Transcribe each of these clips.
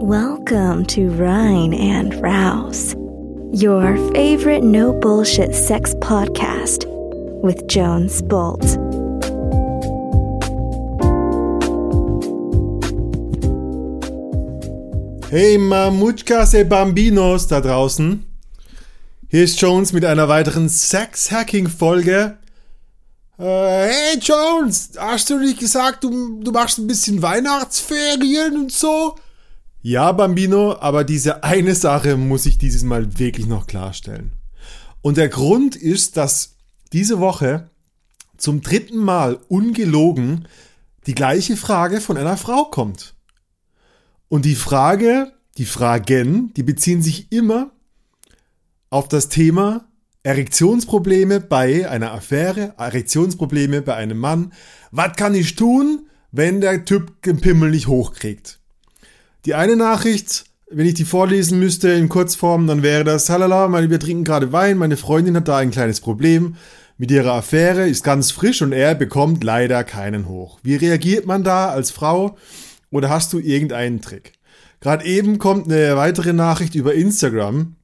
Welcome to Rhine and Rouse, your favorite no bullshit sex podcast with Jones Bolt. Hey Mamutkas e Bambinos da draußen. Hier ist Jones mit einer weiteren Sex-Hacking-Folge. Äh, hey Jones, hast du nicht gesagt, du, du machst ein bisschen Weihnachtsferien und so? Ja, Bambino, aber diese eine Sache muss ich dieses Mal wirklich noch klarstellen. Und der Grund ist, dass diese Woche zum dritten Mal ungelogen die gleiche Frage von einer Frau kommt. Und die Frage, die Fragen, die beziehen sich immer auf das Thema Erektionsprobleme bei einer Affäre, Erektionsprobleme bei einem Mann. Was kann ich tun, wenn der Typ den Pimmel nicht hochkriegt? Die eine Nachricht, wenn ich die vorlesen müsste in Kurzform, dann wäre das, halala, wir trinken gerade Wein, meine Freundin hat da ein kleines Problem mit ihrer Affäre, ist ganz frisch und er bekommt leider keinen hoch. Wie reagiert man da als Frau? Oder hast du irgendeinen Trick? Gerade eben kommt eine weitere Nachricht über Instagram.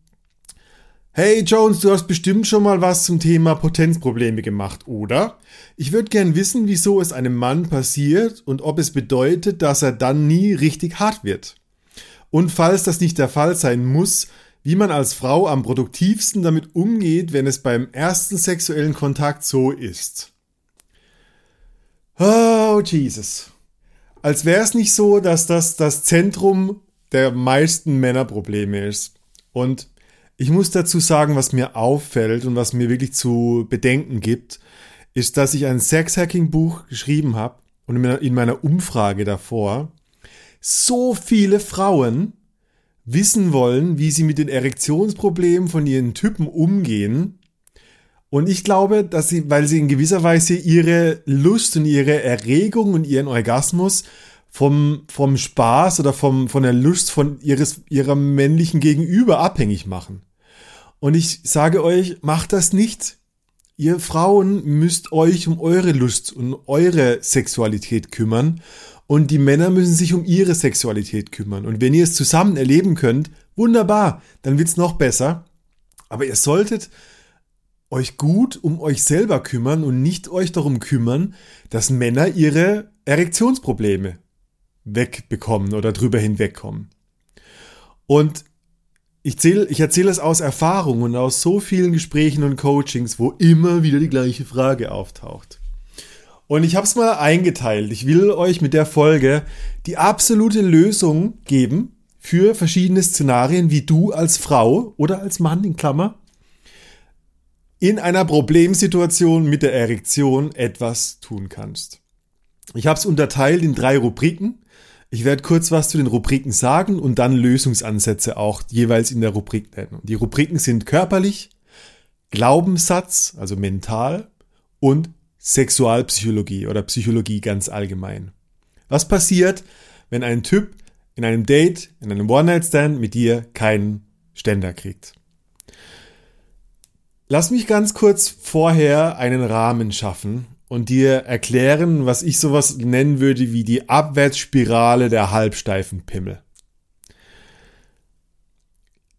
Hey Jones, du hast bestimmt schon mal was zum Thema Potenzprobleme gemacht, oder? Ich würde gern wissen, wieso es einem Mann passiert und ob es bedeutet, dass er dann nie richtig hart wird. Und falls das nicht der Fall sein muss, wie man als Frau am produktivsten damit umgeht, wenn es beim ersten sexuellen Kontakt so ist. Oh, Jesus als wäre es nicht so, dass das das Zentrum der meisten Männerprobleme ist. Und ich muss dazu sagen, was mir auffällt und was mir wirklich zu bedenken gibt, ist, dass ich ein Sex-Hacking-Buch geschrieben habe und in meiner Umfrage davor so viele Frauen wissen wollen, wie sie mit den Erektionsproblemen von ihren Typen umgehen, und ich glaube, dass sie, weil sie in gewisser Weise ihre Lust und ihre Erregung und ihren Orgasmus vom, vom Spaß oder vom, von der Lust von ihres, ihrer männlichen Gegenüber abhängig machen. Und ich sage euch, macht das nicht. Ihr Frauen müsst euch um eure Lust und eure Sexualität kümmern und die Männer müssen sich um ihre Sexualität kümmern. Und wenn ihr es zusammen erleben könnt, wunderbar, dann wird's noch besser. Aber ihr solltet euch gut um euch selber kümmern und nicht euch darum kümmern, dass Männer ihre Erektionsprobleme wegbekommen oder drüber hinwegkommen. Und ich, zähl, ich erzähle es aus Erfahrung und aus so vielen Gesprächen und Coachings, wo immer wieder die gleiche Frage auftaucht. Und ich habe es mal eingeteilt. Ich will euch mit der Folge die absolute Lösung geben für verschiedene Szenarien, wie du als Frau oder als Mann in Klammer in einer Problemsituation mit der Erektion etwas tun kannst. Ich habe es unterteilt in drei Rubriken. Ich werde kurz was zu den Rubriken sagen und dann Lösungsansätze auch jeweils in der Rubrik nennen. Die Rubriken sind körperlich, Glaubenssatz, also mental und Sexualpsychologie oder Psychologie ganz allgemein. Was passiert, wenn ein Typ in einem Date, in einem One-Night-Stand mit dir keinen Ständer kriegt? Lass mich ganz kurz vorher einen Rahmen schaffen und dir erklären, was ich sowas nennen würde wie die Abwärtsspirale der halbsteifen Pimmel.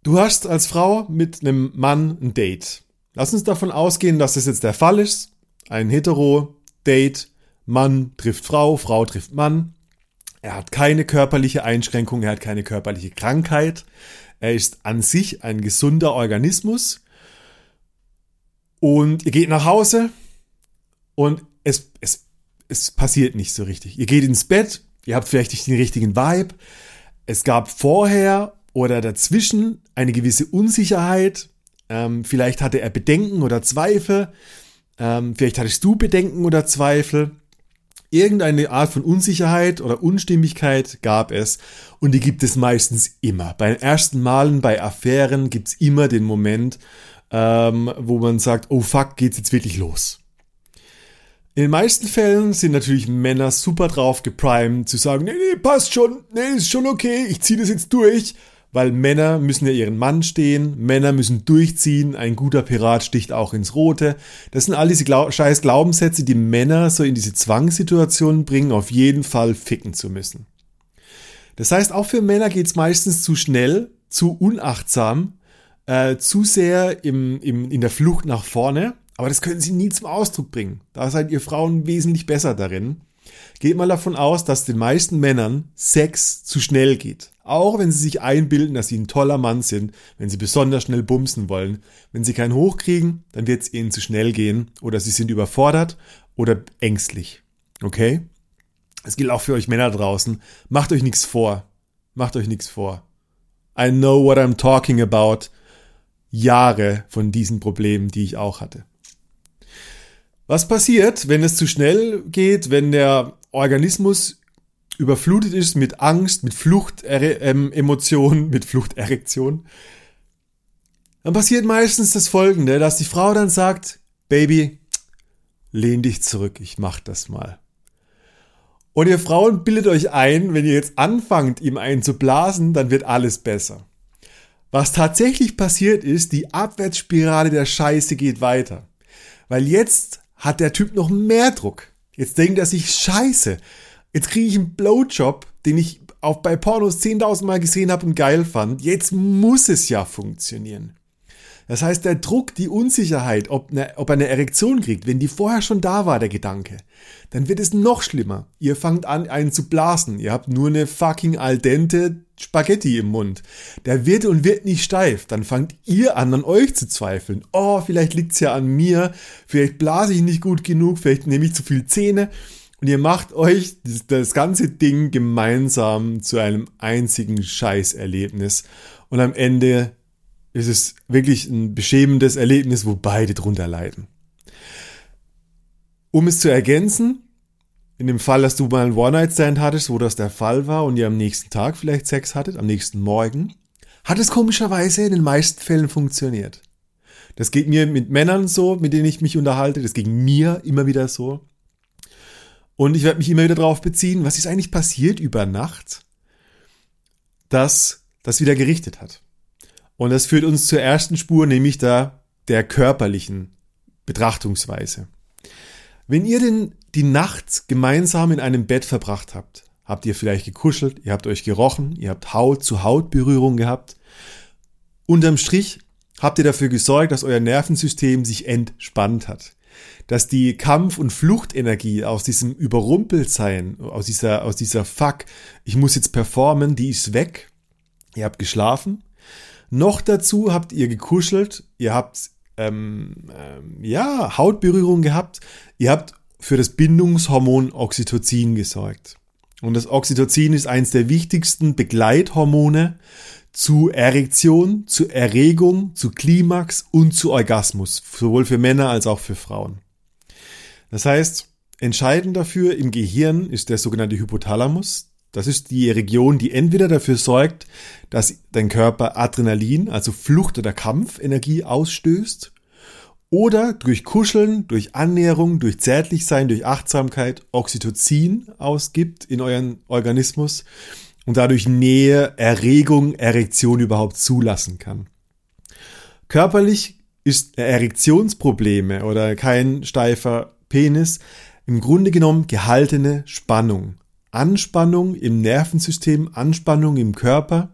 Du hast als Frau mit einem Mann ein Date. Lass uns davon ausgehen, dass das jetzt der Fall ist. Ein Hetero-Date, Mann trifft Frau, Frau trifft Mann. Er hat keine körperliche Einschränkung, er hat keine körperliche Krankheit. Er ist an sich ein gesunder Organismus und ihr geht nach Hause und es, es, es passiert nicht so richtig. Ihr geht ins Bett, ihr habt vielleicht nicht den richtigen Vibe. Es gab vorher oder dazwischen eine gewisse Unsicherheit. Ähm, vielleicht hatte er Bedenken oder Zweifel. Ähm, vielleicht hattest du Bedenken oder Zweifel. Irgendeine Art von Unsicherheit oder Unstimmigkeit gab es und die gibt es meistens immer. Bei den ersten Malen, bei Affären gibt es immer den Moment, ähm, wo man sagt, oh fuck, geht's jetzt wirklich los. In den meisten Fällen sind natürlich Männer super drauf geprimed zu sagen, nee, nee, passt schon, nee, ist schon okay, ich ziehe das jetzt durch, weil Männer müssen ja ihren Mann stehen, Männer müssen durchziehen, ein guter Pirat sticht auch ins Rote. Das sind all diese Glau scheiß Glaubenssätze, die Männer so in diese Zwangssituationen bringen, auf jeden Fall ficken zu müssen. Das heißt, auch für Männer geht's meistens zu schnell, zu unachtsam, äh, zu sehr im, im, in der Flucht nach vorne. Aber das können sie nie zum Ausdruck bringen. Da seid ihr Frauen wesentlich besser darin. Geht mal davon aus, dass den meisten Männern Sex zu schnell geht. Auch wenn sie sich einbilden, dass sie ein toller Mann sind, wenn sie besonders schnell bumsen wollen. Wenn sie keinen hochkriegen, dann wird es ihnen zu schnell gehen oder sie sind überfordert oder ängstlich. Okay? Es gilt auch für euch Männer draußen. Macht euch nichts vor. Macht euch nichts vor. I know what I'm talking about. Jahre von diesen Problemen, die ich auch hatte. Was passiert, wenn es zu schnell geht, wenn der Organismus überflutet ist mit Angst, mit Fluchtemotionen, mit Fluchterektion? Dann passiert meistens das Folgende, dass die Frau dann sagt, Baby, lehn dich zurück, ich mach das mal. Und ihr Frauen bildet euch ein, wenn ihr jetzt anfangt, ihm einen zu blasen, dann wird alles besser. Was tatsächlich passiert ist, die Abwärtsspirale der Scheiße geht weiter. Weil jetzt hat der Typ noch mehr Druck. Jetzt denkt er sich, scheiße, jetzt kriege ich einen Blowjob, den ich auch bei Pornos 10.000 Mal gesehen habe und geil fand. Jetzt muss es ja funktionieren. Das heißt, der Druck, die Unsicherheit, ob, eine, ob er eine Erektion kriegt, wenn die vorher schon da war, der Gedanke, dann wird es noch schlimmer. Ihr fangt an, einen zu blasen. Ihr habt nur eine fucking al dente Spaghetti im Mund. Der wird und wird nicht steif. Dann fangt ihr an, an euch zu zweifeln. Oh, vielleicht liegt's ja an mir. Vielleicht blase ich nicht gut genug. Vielleicht nehme ich zu viel Zähne. Und ihr macht euch das, das ganze Ding gemeinsam zu einem einzigen Scheißerlebnis. Und am Ende ist es wirklich ein beschämendes Erlebnis, wo beide drunter leiden. Um es zu ergänzen, in dem Fall, dass du mal einen One-Night-Stand hattest, wo das der Fall war und ihr am nächsten Tag vielleicht Sex hattet, am nächsten Morgen, hat es komischerweise in den meisten Fällen funktioniert. Das geht mir mit Männern so, mit denen ich mich unterhalte, das geht mir immer wieder so. Und ich werde mich immer wieder darauf beziehen, was ist eigentlich passiert über Nacht, dass das wieder gerichtet hat. Und das führt uns zur ersten Spur, nämlich da der körperlichen Betrachtungsweise. Wenn ihr denn die Nacht gemeinsam in einem Bett verbracht habt, habt ihr vielleicht gekuschelt, ihr habt euch gerochen, ihr habt Haut zu Haut Berührung gehabt. Unterm Strich habt ihr dafür gesorgt, dass euer Nervensystem sich entspannt hat. Dass die Kampf- und Fluchtenergie aus diesem Überrumpeltsein, aus dieser, aus dieser Fuck, ich muss jetzt performen, die ist weg. Ihr habt geschlafen noch dazu habt ihr gekuschelt, ihr habt ähm, ähm, ja Hautberührung gehabt, ihr habt für das Bindungshormon Oxytocin gesorgt. Und das Oxytocin ist eines der wichtigsten Begleithormone zu Erektion, zu Erregung, zu Klimax und zu Orgasmus, sowohl für Männer als auch für Frauen. Das heißt, entscheidend dafür im Gehirn ist der sogenannte Hypothalamus. Das ist die Region, die entweder dafür sorgt, dass dein Körper Adrenalin, also Flucht- oder Kampfenergie ausstößt, oder durch Kuscheln, durch Annäherung, durch Zärtlichsein, durch Achtsamkeit Oxytocin ausgibt in euren Organismus und dadurch Nähe, Erregung, Erektion überhaupt zulassen kann. Körperlich ist Erektionsprobleme oder kein steifer Penis im Grunde genommen gehaltene Spannung. Anspannung im Nervensystem, Anspannung im Körper.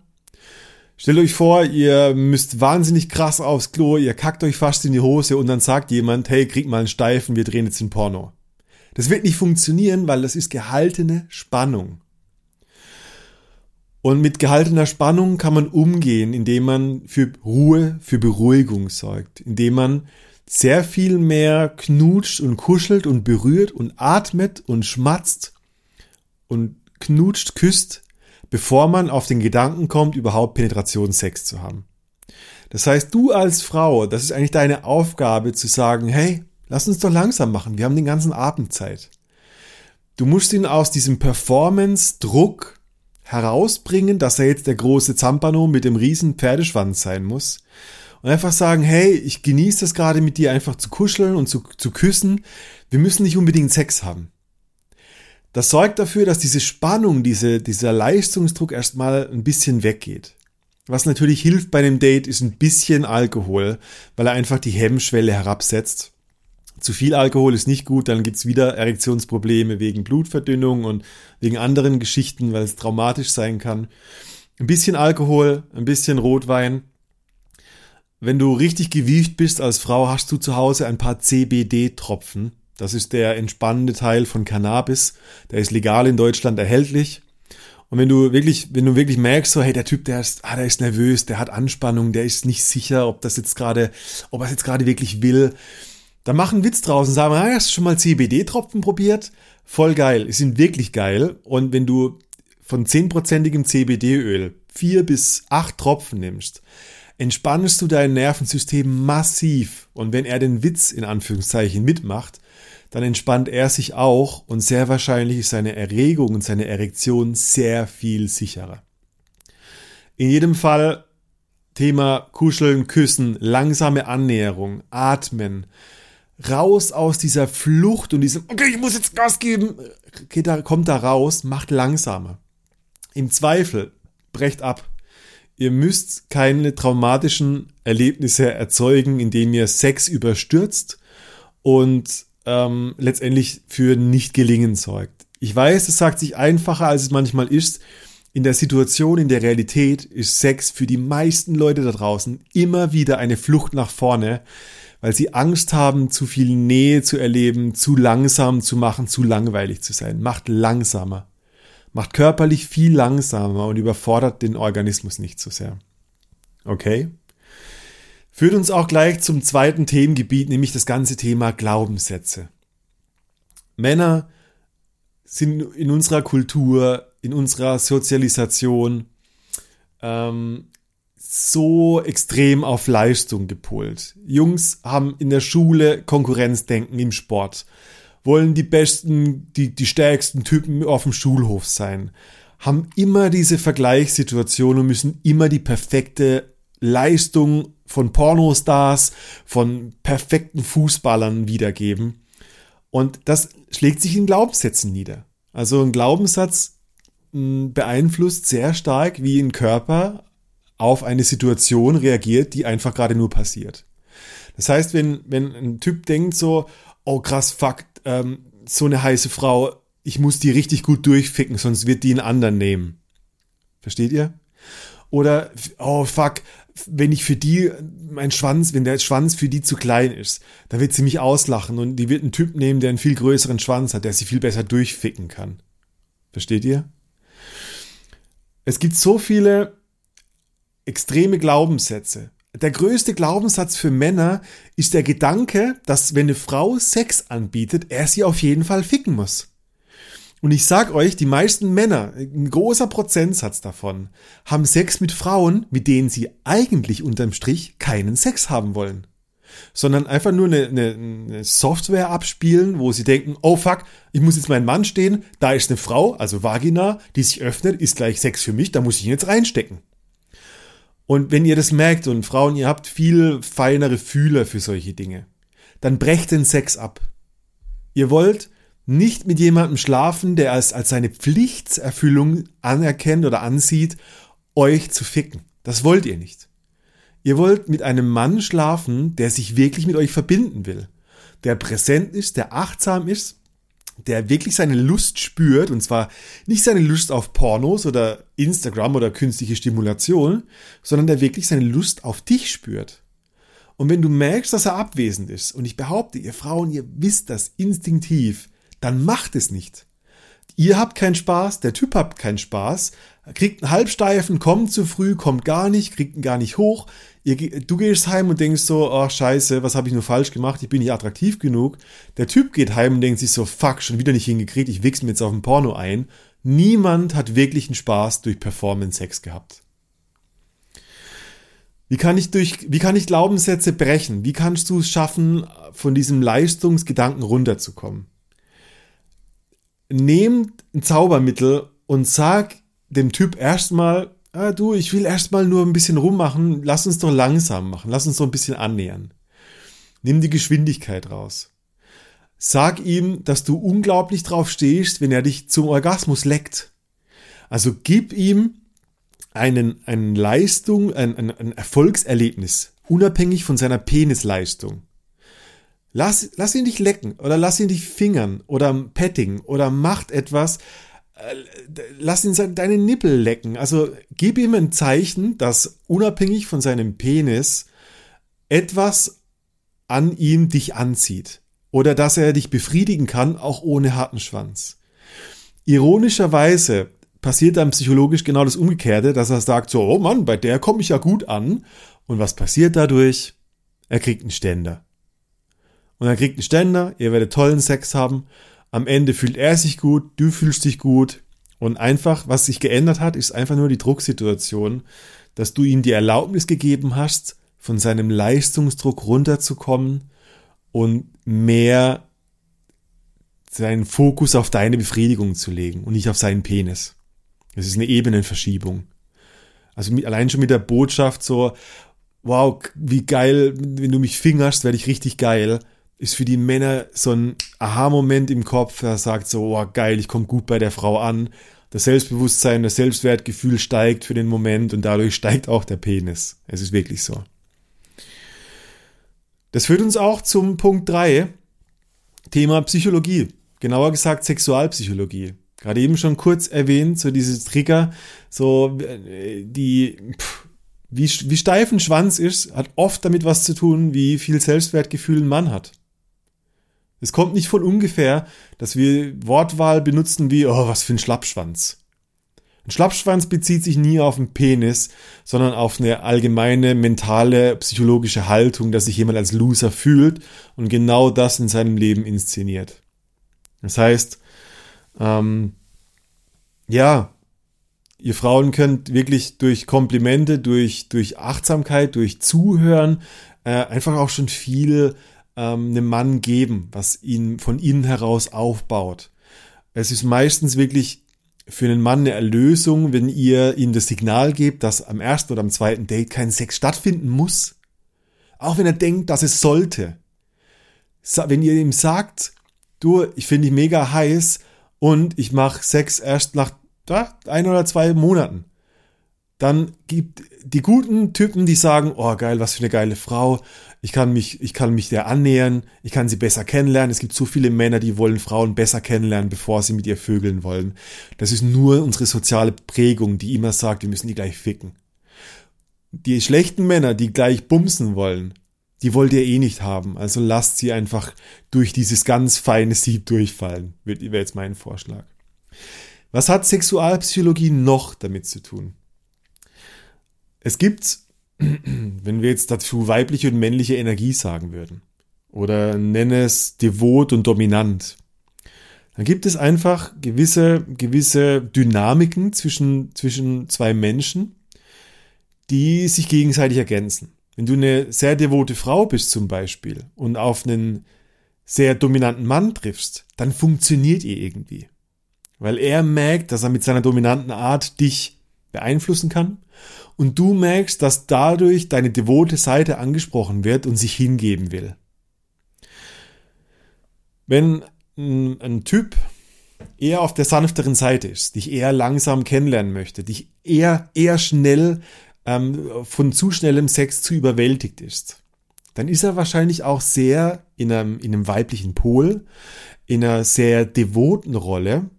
Stellt euch vor, ihr müsst wahnsinnig krass aufs Klo, ihr kackt euch fast in die Hose und dann sagt jemand, hey, krieg mal einen Steifen, wir drehen jetzt ein Porno. Das wird nicht funktionieren, weil das ist gehaltene Spannung. Und mit gehaltener Spannung kann man umgehen, indem man für Ruhe, für Beruhigung sorgt, indem man sehr viel mehr knutscht und kuschelt und berührt und atmet und schmatzt und knutscht, küsst, bevor man auf den Gedanken kommt, überhaupt Penetrationssex zu haben. Das heißt, du als Frau, das ist eigentlich deine Aufgabe zu sagen, hey, lass uns doch langsam machen, wir haben den ganzen Abend Zeit. Du musst ihn aus diesem Performance-Druck herausbringen, dass er jetzt der große Zampano mit dem riesen Pferdeschwanz sein muss. Und einfach sagen, hey, ich genieße das gerade mit dir einfach zu kuscheln und zu, zu küssen. Wir müssen nicht unbedingt Sex haben. Das sorgt dafür, dass diese Spannung, diese, dieser Leistungsdruck erstmal ein bisschen weggeht. Was natürlich hilft bei einem Date, ist ein bisschen Alkohol, weil er einfach die Hemmschwelle herabsetzt. Zu viel Alkohol ist nicht gut, dann gibt's wieder Erektionsprobleme wegen Blutverdünnung und wegen anderen Geschichten, weil es traumatisch sein kann. Ein bisschen Alkohol, ein bisschen Rotwein. Wenn du richtig gewieft bist als Frau, hast du zu Hause ein paar CBD-Tropfen. Das ist der entspannende Teil von Cannabis. Der ist legal in Deutschland erhältlich. Und wenn du wirklich, wenn du wirklich merkst, so, hey, der Typ, der ist, ah, der ist nervös, der hat Anspannung, der ist nicht sicher, ob das jetzt gerade, ob er es jetzt gerade wirklich will, dann mach einen Witz draus und sag, ah, hast du schon mal CBD-Tropfen probiert? Voll geil. Die sind wirklich geil. Und wenn du von 10%igem CBD-Öl vier bis acht Tropfen nimmst, entspannst du dein Nervensystem massiv. Und wenn er den Witz in Anführungszeichen mitmacht, dann entspannt er sich auch und sehr wahrscheinlich ist seine Erregung und seine Erektion sehr viel sicherer. In jedem Fall Thema Kuscheln, Küssen, langsame Annäherung, Atmen, raus aus dieser Flucht und diesem, okay, ich muss jetzt Gas geben, geht da, kommt da raus, macht langsamer. Im Zweifel, brecht ab. Ihr müsst keine traumatischen Erlebnisse erzeugen, indem ihr Sex überstürzt und ähm, letztendlich für Nicht-Gelingen sorgt. Ich weiß, es sagt sich einfacher, als es manchmal ist. In der Situation, in der Realität ist Sex für die meisten Leute da draußen immer wieder eine Flucht nach vorne, weil sie Angst haben, zu viel Nähe zu erleben, zu langsam zu machen, zu langweilig zu sein. Macht langsamer. Macht körperlich viel langsamer und überfordert den Organismus nicht so sehr. Okay? Führt uns auch gleich zum zweiten Themengebiet, nämlich das ganze Thema Glaubenssätze. Männer sind in unserer Kultur, in unserer Sozialisation ähm, so extrem auf Leistung gepolt. Jungs haben in der Schule Konkurrenzdenken im Sport, wollen die besten, die, die stärksten Typen auf dem Schulhof sein, haben immer diese Vergleichssituation und müssen immer die perfekte Leistung von Pornostars, von perfekten Fußballern wiedergeben. Und das schlägt sich in Glaubenssätzen nieder. Also ein Glaubenssatz hm, beeinflusst sehr stark, wie ein Körper auf eine Situation reagiert, die einfach gerade nur passiert. Das heißt, wenn, wenn ein Typ denkt so, oh krass, fuck, ähm, so eine heiße Frau, ich muss die richtig gut durchficken, sonst wird die einen anderen nehmen. Versteht ihr? Oder, oh fuck, wenn ich für die, mein Schwanz, wenn der Schwanz für die zu klein ist, dann wird sie mich auslachen und die wird einen Typ nehmen, der einen viel größeren Schwanz hat, der sie viel besser durchficken kann. Versteht ihr? Es gibt so viele extreme Glaubenssätze. Der größte Glaubenssatz für Männer ist der Gedanke, dass wenn eine Frau Sex anbietet, er sie auf jeden Fall ficken muss. Und ich sag euch, die meisten Männer, ein großer Prozentsatz davon, haben Sex mit Frauen, mit denen sie eigentlich unterm Strich keinen Sex haben wollen. Sondern einfach nur eine, eine, Software abspielen, wo sie denken, oh fuck, ich muss jetzt meinen Mann stehen, da ist eine Frau, also Vagina, die sich öffnet, ist gleich Sex für mich, da muss ich ihn jetzt reinstecken. Und wenn ihr das merkt und Frauen, ihr habt viel feinere Fühler für solche Dinge, dann brecht den Sex ab. Ihr wollt nicht mit jemandem schlafen, der es als seine Pflichtserfüllung anerkennt oder ansieht, euch zu ficken. Das wollt ihr nicht. Ihr wollt mit einem Mann schlafen, der sich wirklich mit euch verbinden will, der präsent ist, der achtsam ist, der wirklich seine Lust spürt, und zwar nicht seine Lust auf Pornos oder Instagram oder künstliche Stimulation, sondern der wirklich seine Lust auf dich spürt. Und wenn du merkst, dass er abwesend ist, und ich behaupte, ihr Frauen, ihr wisst das instinktiv, dann macht es nicht. Ihr habt keinen Spaß, der Typ hat keinen Spaß, kriegt einen Halbsteifen, kommt zu früh, kommt gar nicht, kriegt ihn gar nicht hoch. Ihr, du gehst heim und denkst so, ach scheiße, was habe ich nur falsch gemacht, ich bin nicht attraktiv genug. Der Typ geht heim und denkt sich so, fuck, schon wieder nicht hingekriegt, ich wichs mir jetzt auf ein Porno ein. Niemand hat wirklichen Spaß durch Performance-Sex gehabt. Wie kann ich durch, wie kann ich Glaubenssätze brechen? Wie kannst du es schaffen, von diesem Leistungsgedanken runterzukommen? Nehmt ein Zaubermittel und sag dem Typ erstmal, ah, du, ich will erstmal nur ein bisschen rummachen, lass uns doch langsam machen, lass uns doch ein bisschen annähern. Nimm die Geschwindigkeit raus. Sag ihm, dass du unglaublich drauf stehst, wenn er dich zum Orgasmus leckt. Also gib ihm einen, einen Leistung, ein, ein, ein Erfolgserlebnis, unabhängig von seiner Penisleistung. Lass, lass ihn dich lecken oder lass ihn dich fingern oder petting oder macht etwas, äh, lass ihn deine Nippel lecken. Also gib ihm ein Zeichen, dass unabhängig von seinem Penis etwas an ihm dich anzieht oder dass er dich befriedigen kann, auch ohne harten Schwanz. Ironischerweise passiert dann psychologisch genau das Umgekehrte, dass er sagt so, oh Mann, bei der komme ich ja gut an. Und was passiert dadurch? Er kriegt einen Ständer. Und er kriegt einen Ständer, ihr werdet tollen Sex haben. Am Ende fühlt er sich gut, du fühlst dich gut. Und einfach, was sich geändert hat, ist einfach nur die Drucksituation, dass du ihm die Erlaubnis gegeben hast, von seinem Leistungsdruck runterzukommen und mehr seinen Fokus auf deine Befriedigung zu legen und nicht auf seinen Penis. Das ist eine Ebenenverschiebung. Also mit, allein schon mit der Botschaft so, wow, wie geil, wenn du mich fingerst, werde ich richtig geil, ist für die Männer so ein Aha-Moment im Kopf, der sagt so, wow, geil, ich komme gut bei der Frau an. Das Selbstbewusstsein, das Selbstwertgefühl steigt für den Moment und dadurch steigt auch der Penis. Es ist wirklich so. Das führt uns auch zum Punkt 3, Thema Psychologie. Genauer gesagt Sexualpsychologie. Gerade eben schon kurz erwähnt, so diese Trigger, so äh, die, pff, wie, wie steif ein Schwanz ist, hat oft damit was zu tun, wie viel Selbstwertgefühl ein Mann hat. Es kommt nicht von ungefähr, dass wir Wortwahl benutzen wie, oh, was für ein Schlappschwanz. Ein Schlappschwanz bezieht sich nie auf den Penis, sondern auf eine allgemeine mentale, psychologische Haltung, dass sich jemand als Loser fühlt und genau das in seinem Leben inszeniert. Das heißt, ähm, ja, ihr Frauen könnt wirklich durch Komplimente, durch, durch Achtsamkeit, durch Zuhören äh, einfach auch schon viel ähm, einem Mann geben, was ihn von innen heraus aufbaut. Es ist meistens wirklich für einen Mann eine Erlösung, wenn ihr ihm das Signal gebt, dass am ersten oder am zweiten Date kein Sex stattfinden muss. Auch wenn er denkt, dass es sollte. Wenn ihr ihm sagt, du, ich finde dich mega heiß und ich mache Sex erst nach ja, ein oder zwei Monaten. Dann gibt die guten Typen, die sagen, oh geil, was für eine geile Frau. Ich kann mich, ich kann mich der annähern, ich kann sie besser kennenlernen. Es gibt so viele Männer, die wollen Frauen besser kennenlernen, bevor sie mit ihr vögeln wollen. Das ist nur unsere soziale Prägung, die immer sagt, wir müssen die gleich ficken. Die schlechten Männer, die gleich bumsen wollen, die wollt ihr eh nicht haben. Also lasst sie einfach durch dieses ganz feine Sieb durchfallen, wäre jetzt mein Vorschlag. Was hat Sexualpsychologie noch damit zu tun? Es gibt wenn wir jetzt dazu weibliche und männliche Energie sagen würden oder nenne es devot und dominant, dann gibt es einfach gewisse, gewisse Dynamiken zwischen, zwischen zwei Menschen, die sich gegenseitig ergänzen. Wenn du eine sehr devote Frau bist zum Beispiel und auf einen sehr dominanten Mann triffst, dann funktioniert ihr irgendwie. Weil er merkt, dass er mit seiner dominanten Art dich beeinflussen kann und du merkst, dass dadurch deine devote Seite angesprochen wird und sich hingeben will. Wenn ein, Typ eher auf der sanfteren Seite ist, dich eher langsam kennenlernen möchte, dich eher, eher schnell ähm, von zu schnellem Sex zu überwältigt ist, dann ist er wahrscheinlich auch sehr in einem, in einem weiblichen Pol, in einer sehr devoten Rolle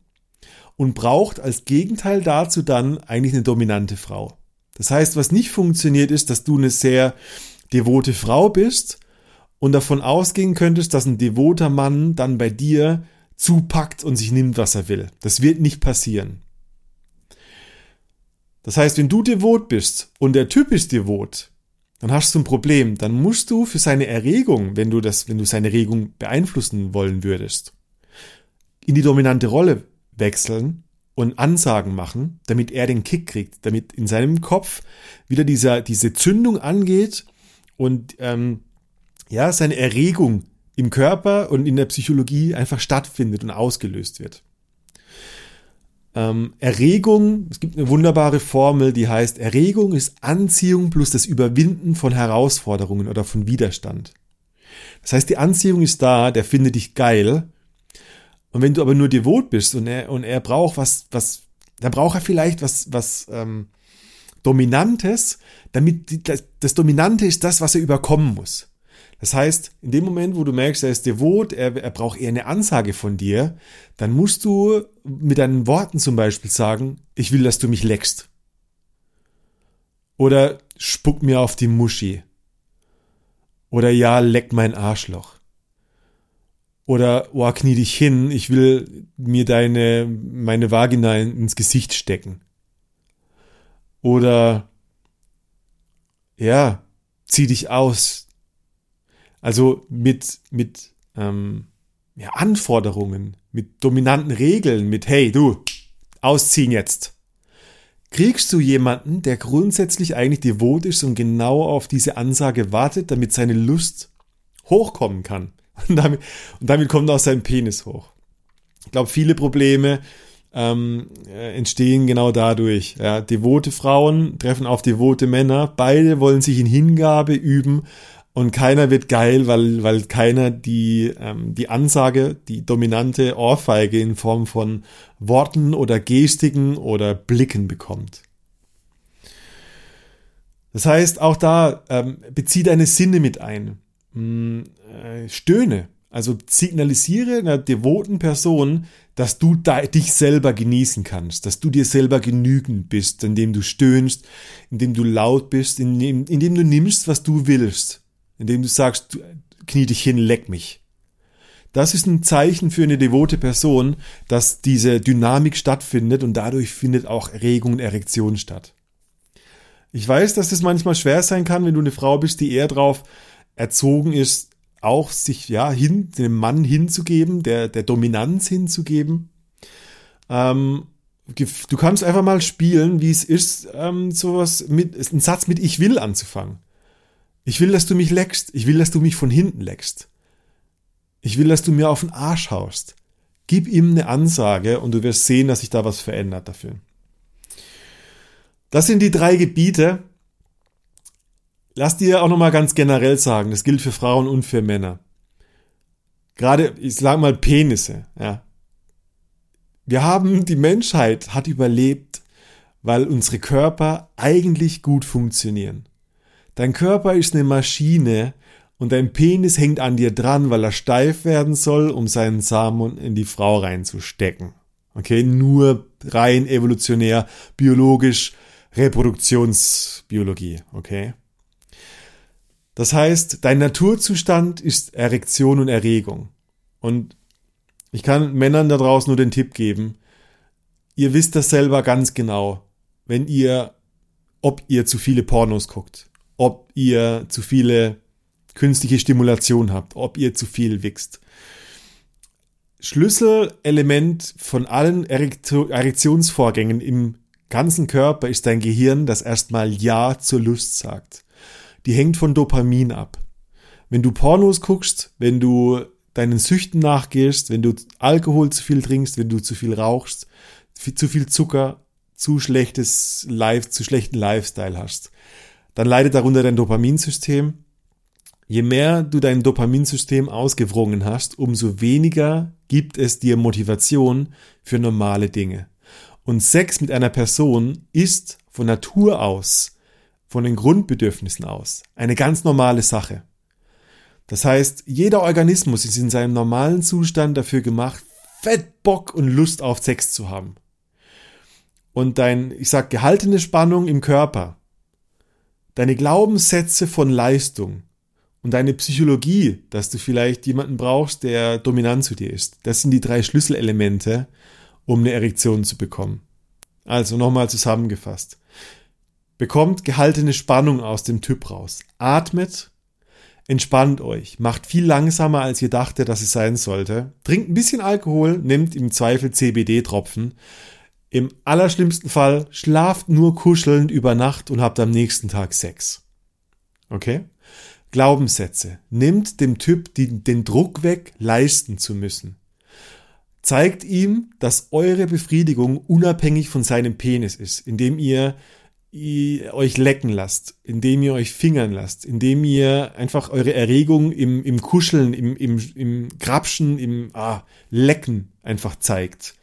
und braucht als Gegenteil dazu dann eigentlich eine dominante Frau. Das heißt, was nicht funktioniert, ist, dass du eine sehr devote Frau bist und davon ausgehen könntest, dass ein devoter Mann dann bei dir zupackt und sich nimmt, was er will. Das wird nicht passieren. Das heißt, wenn du devot bist und der Typ ist devot, dann hast du ein Problem. Dann musst du für seine Erregung, wenn du das, wenn du seine Erregung beeinflussen wollen würdest, in die dominante Rolle wechseln und Ansagen machen, damit er den Kick kriegt, damit in seinem Kopf wieder dieser, diese Zündung angeht und ähm, ja, seine Erregung im Körper und in der Psychologie einfach stattfindet und ausgelöst wird. Ähm, Erregung, es gibt eine wunderbare Formel, die heißt, Erregung ist Anziehung plus das Überwinden von Herausforderungen oder von Widerstand. Das heißt, die Anziehung ist da, der findet dich geil und wenn du aber nur devot bist und er, und er braucht was, was, dann braucht er vielleicht was, was ähm, Dominantes, damit die, das, das Dominante ist das, was er überkommen muss. Das heißt, in dem Moment, wo du merkst, er ist devot, er, er braucht eher eine Ansage von dir, dann musst du mit deinen Worten zum Beispiel sagen, ich will, dass du mich leckst. Oder spuck mir auf die Muschi. Oder ja, leck mein Arschloch. Oder, oh, knie dich hin, ich will mir deine, meine Vagina ins Gesicht stecken. Oder, ja, zieh dich aus. Also mit, mit, ähm, ja, Anforderungen, mit dominanten Regeln, mit, hey, du, ausziehen jetzt. Kriegst du jemanden, der grundsätzlich eigentlich devot ist und genau auf diese Ansage wartet, damit seine Lust hochkommen kann? Und damit, und damit kommt auch sein Penis hoch. Ich glaube, viele Probleme ähm, äh, entstehen genau dadurch. Ja, devote Frauen treffen auf devote Männer. Beide wollen sich in Hingabe üben und keiner wird geil, weil, weil keiner die, ähm, die Ansage, die dominante Ohrfeige in Form von Worten oder Gestiken oder Blicken bekommt. Das heißt, auch da ähm, bezieh deine Sinne mit ein. Hm, äh, stöhne. Also signalisiere einer devoten Person, dass du dich selber genießen kannst, dass du dir selber genügend bist, indem du stöhnst, indem du laut bist, indem, indem du nimmst, was du willst, indem du sagst, knie dich hin, leck mich. Das ist ein Zeichen für eine devote Person, dass diese Dynamik stattfindet und dadurch findet auch Erregung und Erektion statt. Ich weiß, dass das manchmal schwer sein kann, wenn du eine Frau bist, die eher drauf erzogen ist, auch sich ja hin, dem Mann hinzugeben, der, der Dominanz hinzugeben. Ähm, du kannst einfach mal spielen, wie es ist, ähm, sowas mit, einen Satz mit Ich will anzufangen. Ich will, dass du mich leckst. Ich will, dass du mich von hinten leckst. Ich will, dass du mir auf den Arsch haust. Gib ihm eine Ansage und du wirst sehen, dass sich da was verändert dafür. Das sind die drei Gebiete, Lass dir auch nochmal ganz generell sagen, das gilt für Frauen und für Männer. Gerade, ich sag mal Penisse, ja. Wir haben, die Menschheit hat überlebt, weil unsere Körper eigentlich gut funktionieren. Dein Körper ist eine Maschine und dein Penis hängt an dir dran, weil er steif werden soll, um seinen Samen in die Frau reinzustecken. Okay, nur rein evolutionär, biologisch, Reproduktionsbiologie, okay? Das heißt, dein Naturzustand ist Erektion und Erregung. Und ich kann Männern da draußen nur den Tipp geben, ihr wisst das selber ganz genau, wenn ihr, ob ihr zu viele Pornos guckt, ob ihr zu viele künstliche Stimulation habt, ob ihr zu viel wichst. Schlüsselelement von allen Erektionsvorgängen im ganzen Körper ist dein Gehirn, das erstmal Ja zur Lust sagt die hängt von Dopamin ab. Wenn du Pornos guckst, wenn du deinen Süchten nachgehst, wenn du Alkohol zu viel trinkst, wenn du zu viel rauchst, zu viel Zucker, zu schlechtes Life, zu schlechten Lifestyle hast, dann leidet darunter dein Dopaminsystem. Je mehr du dein Dopaminsystem ausgewrungen hast, umso weniger gibt es dir Motivation für normale Dinge. Und Sex mit einer Person ist von Natur aus von den Grundbedürfnissen aus. Eine ganz normale Sache. Das heißt, jeder Organismus ist in seinem normalen Zustand dafür gemacht, Fett, Bock und Lust auf Sex zu haben. Und dein, ich sag, gehaltene Spannung im Körper, deine Glaubenssätze von Leistung und deine Psychologie, dass du vielleicht jemanden brauchst, der dominant zu dir ist. Das sind die drei Schlüsselelemente, um eine Erektion zu bekommen. Also nochmal zusammengefasst. Bekommt gehaltene Spannung aus dem Typ raus. Atmet, entspannt euch, macht viel langsamer, als ihr dachtet, dass es sein sollte. Trinkt ein bisschen Alkohol, nimmt im Zweifel CBD-Tropfen. Im allerschlimmsten Fall schlaft nur kuschelnd über Nacht und habt am nächsten Tag Sex. Okay? Glaubenssätze. Nimmt dem Typ die, den Druck weg, leisten zu müssen. Zeigt ihm, dass eure Befriedigung unabhängig von seinem Penis ist, indem ihr ihr euch lecken lasst, indem ihr euch fingern lasst, indem ihr einfach eure Erregung im, im Kuscheln, im, im, im Grapschen, im ah, Lecken einfach zeigt.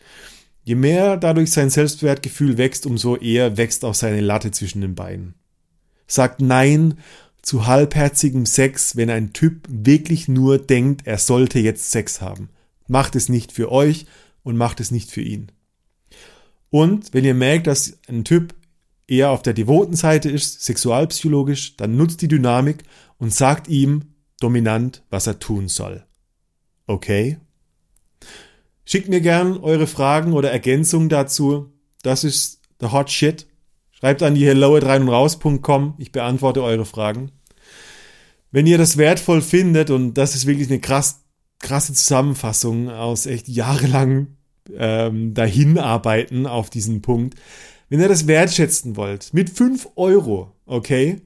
Je mehr dadurch sein Selbstwertgefühl wächst, umso eher wächst auch seine Latte zwischen den Beinen. Sagt Nein zu halbherzigem Sex, wenn ein Typ wirklich nur denkt, er sollte jetzt Sex haben. Macht es nicht für euch und macht es nicht für ihn. Und wenn ihr merkt, dass ein Typ eher auf der devoten Seite ist, sexualpsychologisch, dann nutzt die Dynamik und sagt ihm dominant, was er tun soll. Okay? Schickt mir gern eure Fragen oder Ergänzungen dazu. Das ist der Hot Shit. Schreibt an die hello at rein und raus.com. Ich beantworte eure Fragen. Wenn ihr das wertvoll findet, und das ist wirklich eine krass, krasse Zusammenfassung aus echt jahrelang ähm, dahinarbeiten auf diesen Punkt, wenn ihr das wertschätzen wollt, mit 5 Euro, okay,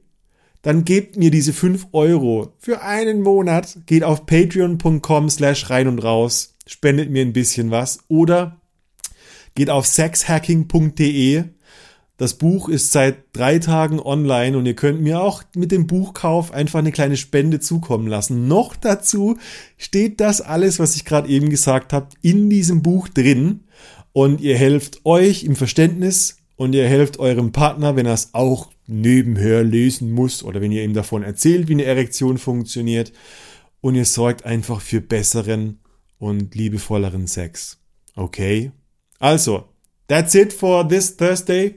dann gebt mir diese 5 Euro für einen Monat, geht auf patreon.com slash rein und raus, spendet mir ein bisschen was oder geht auf sexhacking.de. Das Buch ist seit drei Tagen online und ihr könnt mir auch mit dem Buchkauf einfach eine kleine Spende zukommen lassen. Noch dazu steht das alles, was ich gerade eben gesagt habe, in diesem Buch drin und ihr helft euch im Verständnis und ihr helft eurem Partner, wenn er es auch nebenher lesen muss oder wenn ihr ihm davon erzählt, wie eine Erektion funktioniert und ihr sorgt einfach für besseren und liebevolleren Sex. Okay? Also, that's it for this Thursday.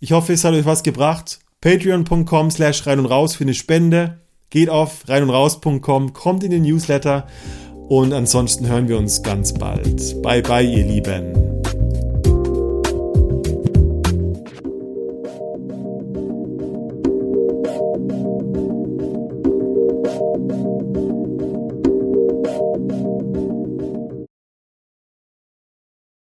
Ich hoffe, es hat euch was gebracht. Patreon.com slash rein und raus für eine Spende. Geht auf rein und raus.com, kommt in den Newsletter und ansonsten hören wir uns ganz bald. Bye bye, ihr Lieben.